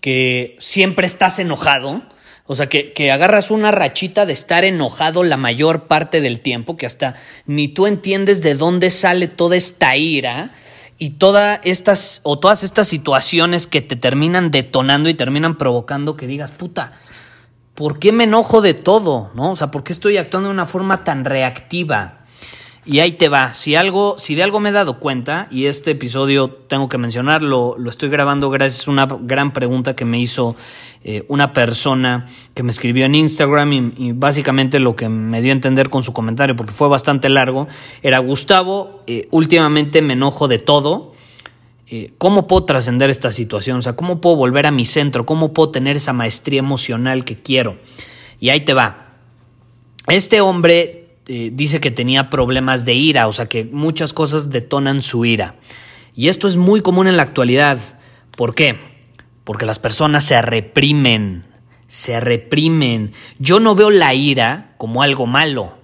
que siempre estás enojado? O sea, que, que, agarras una rachita de estar enojado la mayor parte del tiempo, que hasta ni tú entiendes de dónde sale toda esta ira y todas estas o todas estas situaciones que te terminan detonando y terminan provocando que digas, puta, ¿por qué me enojo de todo? ¿No? O sea, ¿por qué estoy actuando de una forma tan reactiva? Y ahí te va. Si algo, si de algo me he dado cuenta, y este episodio tengo que mencionarlo, lo estoy grabando gracias a una gran pregunta que me hizo eh, una persona que me escribió en Instagram y, básicamente lo que me dio a entender con su comentario, porque fue bastante largo, era Gustavo, eh, últimamente me enojo de todo. Eh, ¿Cómo puedo trascender esta situación? O sea, ¿cómo puedo volver a mi centro? ¿Cómo puedo tener esa maestría emocional que quiero? Y ahí te va. Este hombre eh, dice que tenía problemas de ira, o sea que muchas cosas detonan su ira. Y esto es muy común en la actualidad. ¿Por qué? Porque las personas se reprimen, se reprimen. Yo no veo la ira como algo malo.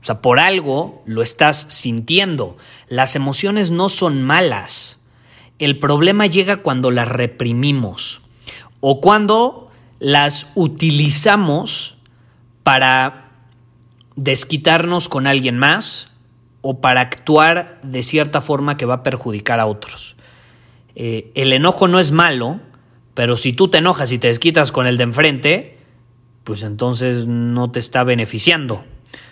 O sea, por algo lo estás sintiendo. Las emociones no son malas. El problema llega cuando las reprimimos o cuando las utilizamos para desquitarnos con alguien más o para actuar de cierta forma que va a perjudicar a otros. Eh, el enojo no es malo, pero si tú te enojas y te desquitas con el de enfrente, pues entonces no te está beneficiando.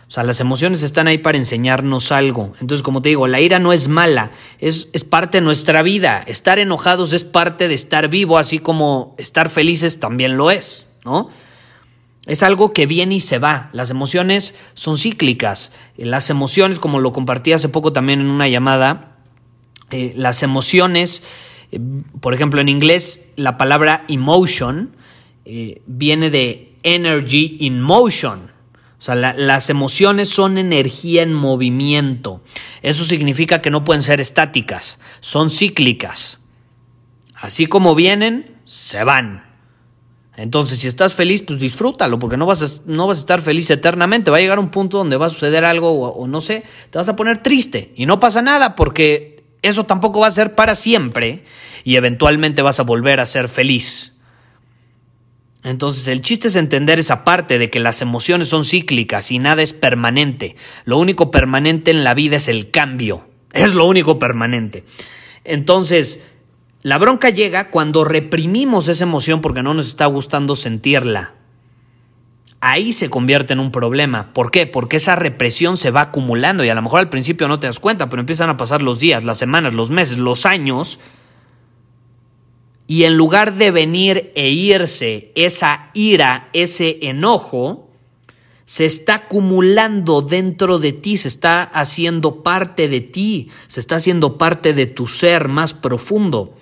O sea, las emociones están ahí para enseñarnos algo. Entonces, como te digo, la ira no es mala, es, es parte de nuestra vida. Estar enojados es parte de estar vivo, así como estar felices también lo es, ¿no? Es algo que viene y se va. Las emociones son cíclicas. Las emociones, como lo compartí hace poco también en una llamada, eh, las emociones, eh, por ejemplo, en inglés la palabra emotion eh, viene de energy in motion. O sea, las emociones son energía en movimiento. Eso significa que no pueden ser estáticas, son cíclicas. Así como vienen, se van. Entonces, si estás feliz, pues disfrútalo, porque no vas, a, no vas a estar feliz eternamente. Va a llegar un punto donde va a suceder algo o, o, no sé, te vas a poner triste y no pasa nada porque eso tampoco va a ser para siempre y eventualmente vas a volver a ser feliz. Entonces, el chiste es entender esa parte de que las emociones son cíclicas y nada es permanente. Lo único permanente en la vida es el cambio. Es lo único permanente. Entonces, la bronca llega cuando reprimimos esa emoción porque no nos está gustando sentirla. Ahí se convierte en un problema. ¿Por qué? Porque esa represión se va acumulando y a lo mejor al principio no te das cuenta, pero empiezan a pasar los días, las semanas, los meses, los años. Y en lugar de venir e irse esa ira, ese enojo, se está acumulando dentro de ti, se está haciendo parte de ti, se está haciendo parte de tu ser más profundo.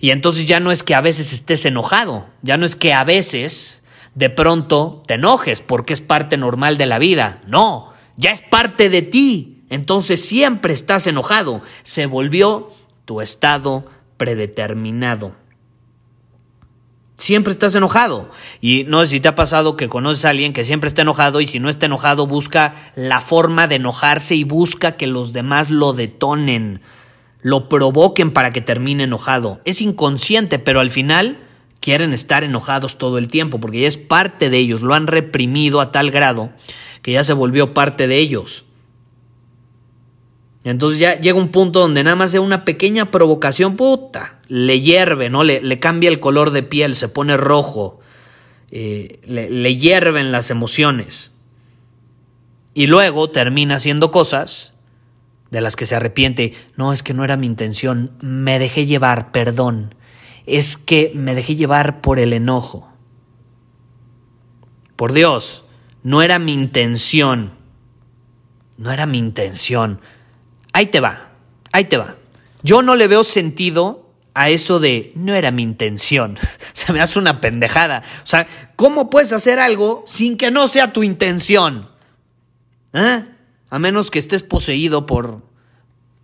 Y entonces ya no es que a veces estés enojado, ya no es que a veces de pronto te enojes porque es parte normal de la vida. No, ya es parte de ti. Entonces siempre estás enojado. Se volvió tu estado predeterminado. Siempre estás enojado. Y no sé si te ha pasado que conoces a alguien que siempre está enojado y si no está enojado busca la forma de enojarse y busca que los demás lo detonen lo provoquen para que termine enojado. Es inconsciente, pero al final quieren estar enojados todo el tiempo, porque ya es parte de ellos, lo han reprimido a tal grado que ya se volvió parte de ellos. Entonces ya llega un punto donde nada más de una pequeña provocación, puta, le hierve, ¿no? Le, le cambia el color de piel, se pone rojo, eh, le, le hierven las emociones. Y luego termina haciendo cosas de las que se arrepiente. No, es que no era mi intención, me dejé llevar, perdón. Es que me dejé llevar por el enojo. Por Dios, no era mi intención. No era mi intención. Ahí te va, ahí te va. Yo no le veo sentido a eso de no era mi intención. Se me hace una pendejada. O sea, ¿cómo puedes hacer algo sin que no sea tu intención? ¿Eh? A menos que estés poseído por,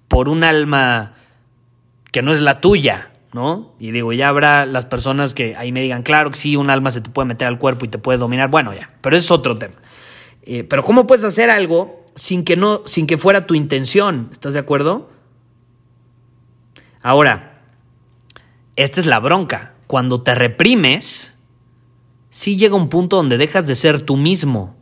por un alma que no es la tuya, ¿no? Y digo, ya habrá las personas que ahí me digan, claro que sí, un alma se te puede meter al cuerpo y te puede dominar. Bueno, ya, pero es otro tema. Eh, pero ¿cómo puedes hacer algo sin que no, sin que fuera tu intención. ¿Estás de acuerdo? Ahora, esta es la bronca. Cuando te reprimes, sí llega un punto donde dejas de ser tú mismo.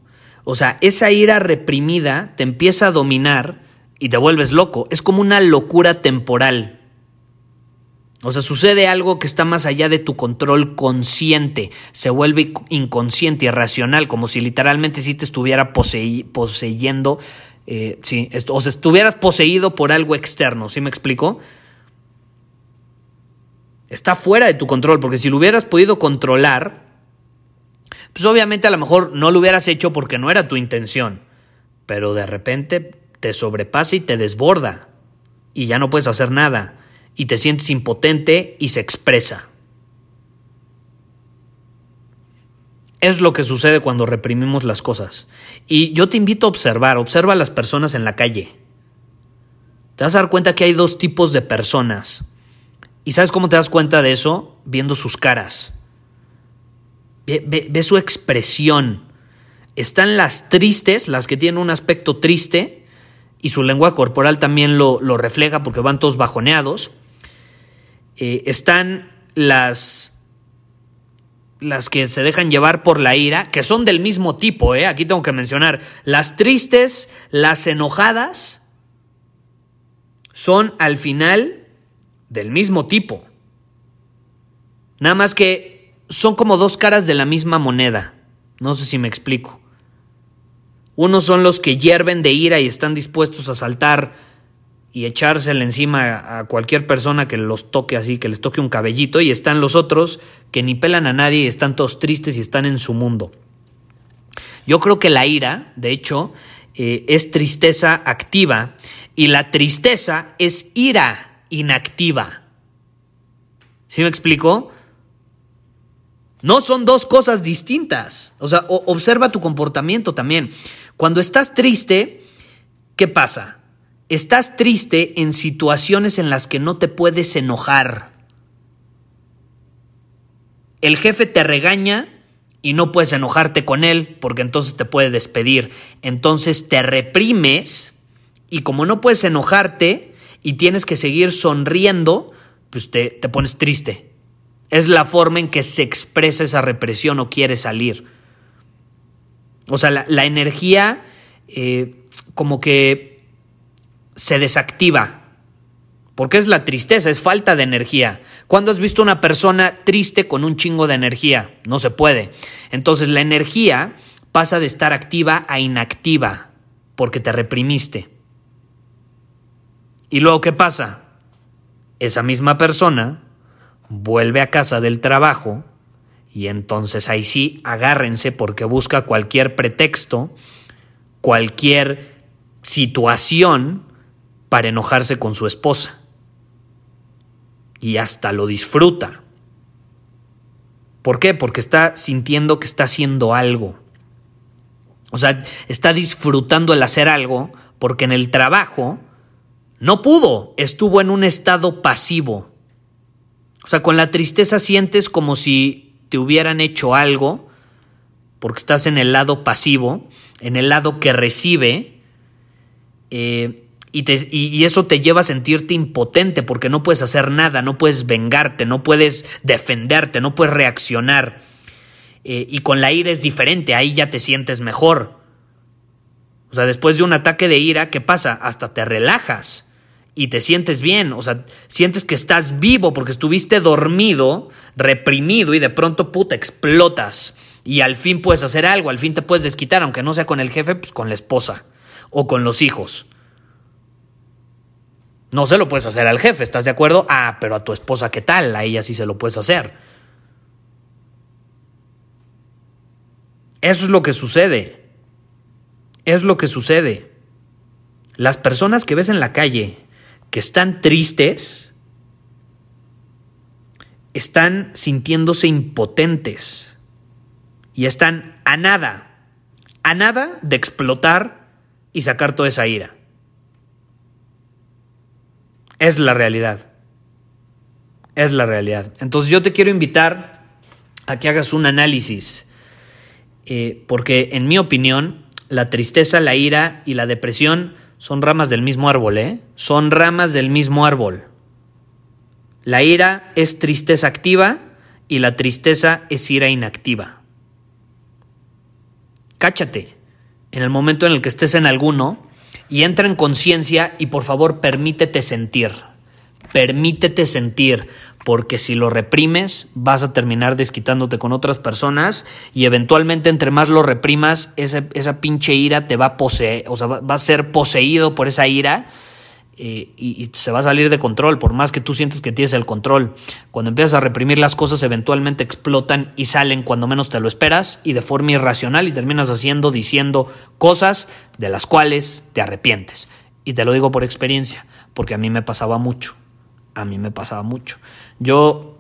O sea, esa ira reprimida te empieza a dominar y te vuelves loco. Es como una locura temporal. O sea, sucede algo que está más allá de tu control consciente, se vuelve inconsciente, irracional, como si literalmente sí te estuviera poseyendo, eh, sí, o sea, estuvieras poseído por algo externo, ¿sí me explico? Está fuera de tu control, porque si lo hubieras podido controlar, pues obviamente a lo mejor no lo hubieras hecho porque no era tu intención, pero de repente te sobrepasa y te desborda y ya no puedes hacer nada y te sientes impotente y se expresa. Es lo que sucede cuando reprimimos las cosas. Y yo te invito a observar, observa a las personas en la calle. Te vas a dar cuenta que hay dos tipos de personas. ¿Y sabes cómo te das cuenta de eso? Viendo sus caras. Ve, su expresión. Están las tristes, las que tienen un aspecto triste, y su lengua corporal también lo, lo refleja porque van todos bajoneados. Eh, están las, las que se dejan llevar por la ira, que son del mismo tipo, ¿eh? aquí tengo que mencionar, las tristes, las enojadas, son al final del mismo tipo. Nada más que son como dos caras de la misma moneda. No sé si me explico. Unos son los que hierven de ira y están dispuestos a saltar y echársela encima a cualquier persona que los toque así, que les toque un cabellito, y están los otros que ni pelan a nadie y están todos tristes y están en su mundo. Yo creo que la ira, de hecho, eh, es tristeza activa y la tristeza es ira inactiva. ¿Sí me explico? No son dos cosas distintas. O sea, observa tu comportamiento también. Cuando estás triste, ¿qué pasa? Estás triste en situaciones en las que no te puedes enojar. El jefe te regaña y no puedes enojarte con él porque entonces te puede despedir. Entonces te reprimes y como no puedes enojarte y tienes que seguir sonriendo, pues te, te pones triste. Es la forma en que se expresa esa represión o quiere salir. O sea, la, energía eh, como que se desactiva. Porque es la tristeza, es falta de energía. ¿Cuándo has visto una persona triste con un chingo de energía? No se puede. Entonces la energía pasa de estar activa a inactiva porque te reprimiste. ¿Y luego qué pasa? Esa misma persona vuelve a casa del trabajo y entonces ahí sí agárrense porque busca cualquier pretexto, cualquier situación para enojarse con su esposa. Y hasta lo disfruta. ¿Por qué? Porque está sintiendo que está haciendo algo. O sea, está disfrutando el hacer algo porque en el trabajo no pudo, estuvo en un estado pasivo. O sea, con la tristeza sientes como si te hubieran hecho algo, porque estás en el lado pasivo, en el lado que recibe, eh, y, eso te lleva a sentirte impotente porque no puedes hacer nada, no puedes vengarte, no puedes defenderte, no puedes reaccionar. Eh, y con la ira es diferente, ahí ya te sientes mejor. O sea, después de un ataque de ira, ¿qué pasa? Hasta te relajas y te sientes bien, o sea, sientes que estás vivo porque estuviste dormido, reprimido y de pronto, puta, explotas. Y al fin puedes hacer algo, al fin te puedes desquitar, aunque no sea con el jefe, pues con la esposa o con los hijos. No se lo puedes hacer al jefe, ¿estás de acuerdo? Ah, pero a tu esposa, ¿qué tal? A ella sí se lo puedes hacer. Eso es lo que sucede. Es lo que sucede. Las personas que ves en la calle que están tristes, están sintiéndose impotentes y están a nada, a nada de explotar y sacar toda esa ira. Es la realidad. Es la realidad. Entonces yo te quiero invitar a que hagas un análisis eh, porque en mi opinión, la tristeza, la ira y la depresión son ramas del mismo árbol, ¿eh? Son ramas del mismo árbol. La ira es tristeza activa y la tristeza es ira inactiva. Cáchate en el momento en el que estés en alguno y entra en conciencia y por favor permítete sentir. Permítete sentir porque si lo reprimes vas a terminar desquitándote con otras personas y eventualmente entre más lo reprimas, esa, esa pinche ira te va a poseer, o sea, va a ser poseído por esa ira eh, y, y, se va a salir de control, por más que tú sientes que tienes el control. Cuando empiezas a reprimir las cosas, eventualmente explotan y salen cuando menos te lo esperas y de forma irracional y terminas haciendo, diciendo cosas de las cuales te arrepientes. Y te lo digo por experiencia, porque a mí me pasaba mucho a mí me pasaba mucho. Yo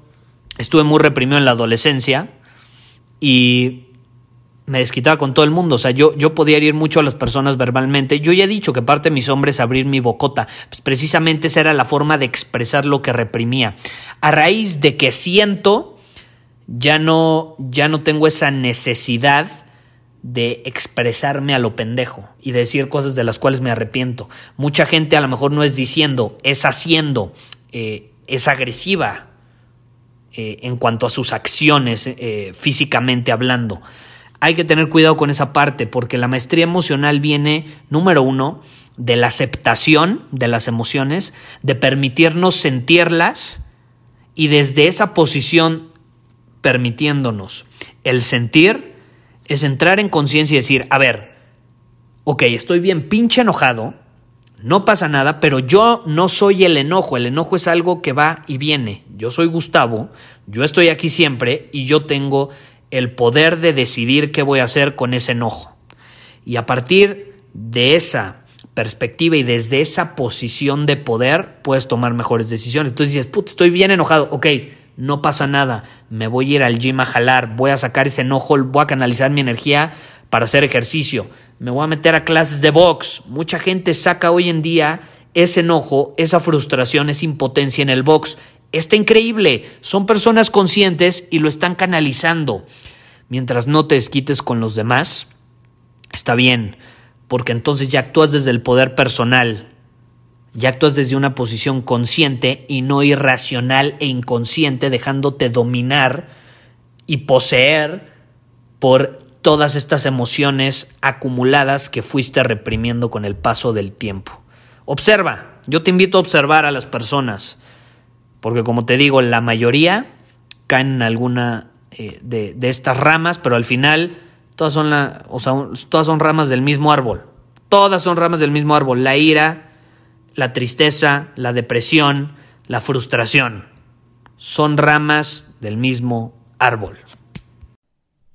estuve muy reprimido en la adolescencia y me desquitaba con todo el mundo. O sea, yo, yo podía herir mucho a las personas verbalmente. Yo ya he dicho que parte de mis hombres es abrir mi bocota. Pues precisamente esa era la forma de expresar lo que reprimía. A raíz de que siento, ya no, ya no tengo esa necesidad de expresarme a lo pendejo y de decir cosas de las cuales me arrepiento. Mucha gente a lo mejor no es diciendo, es haciendo, eh, es agresiva eh, en cuanto a sus acciones eh, físicamente hablando. Hay que tener cuidado con esa parte porque la maestría emocional viene, número uno, de la aceptación de las emociones, de permitirnos sentirlas y desde esa posición permitiéndonos el sentir es entrar en conciencia y decir, a ver, ok, estoy bien pinche enojado, no pasa nada, pero yo no soy el enojo, el enojo es algo que va y viene. Yo soy Gustavo, yo estoy aquí siempre y yo tengo el poder de decidir qué voy a hacer con ese enojo. Y a partir de esa perspectiva y desde esa posición de poder puedes tomar mejores decisiones. Entonces dices, put, estoy bien enojado, ok, no pasa nada, me voy a ir al gym a jalar, voy a sacar ese enojo, voy a canalizar mi energía para hacer ejercicio me voy a meter a clases de box. Mucha gente saca hoy en día ese enojo, esa frustración, esa impotencia en el box. Está increíble. Son personas conscientes y lo están canalizando. Mientras no te desquites con los demás, está bien, porque entonces ya actúas desde el poder personal. Ya actúas desde una posición consciente y no irracional e inconsciente, dejándote dominar y poseer por todas estas emociones acumuladas que fuiste reprimiendo con el paso del tiempo. Observa, yo te invito a observar a las personas, porque como te digo, la mayoría caen en alguna eh, de, estas ramas, pero al final todas son, la, o sea, todas son ramas del mismo árbol. Todas son ramas del mismo árbol. La ira, la tristeza, la depresión, la frustración. Son ramas del mismo árbol.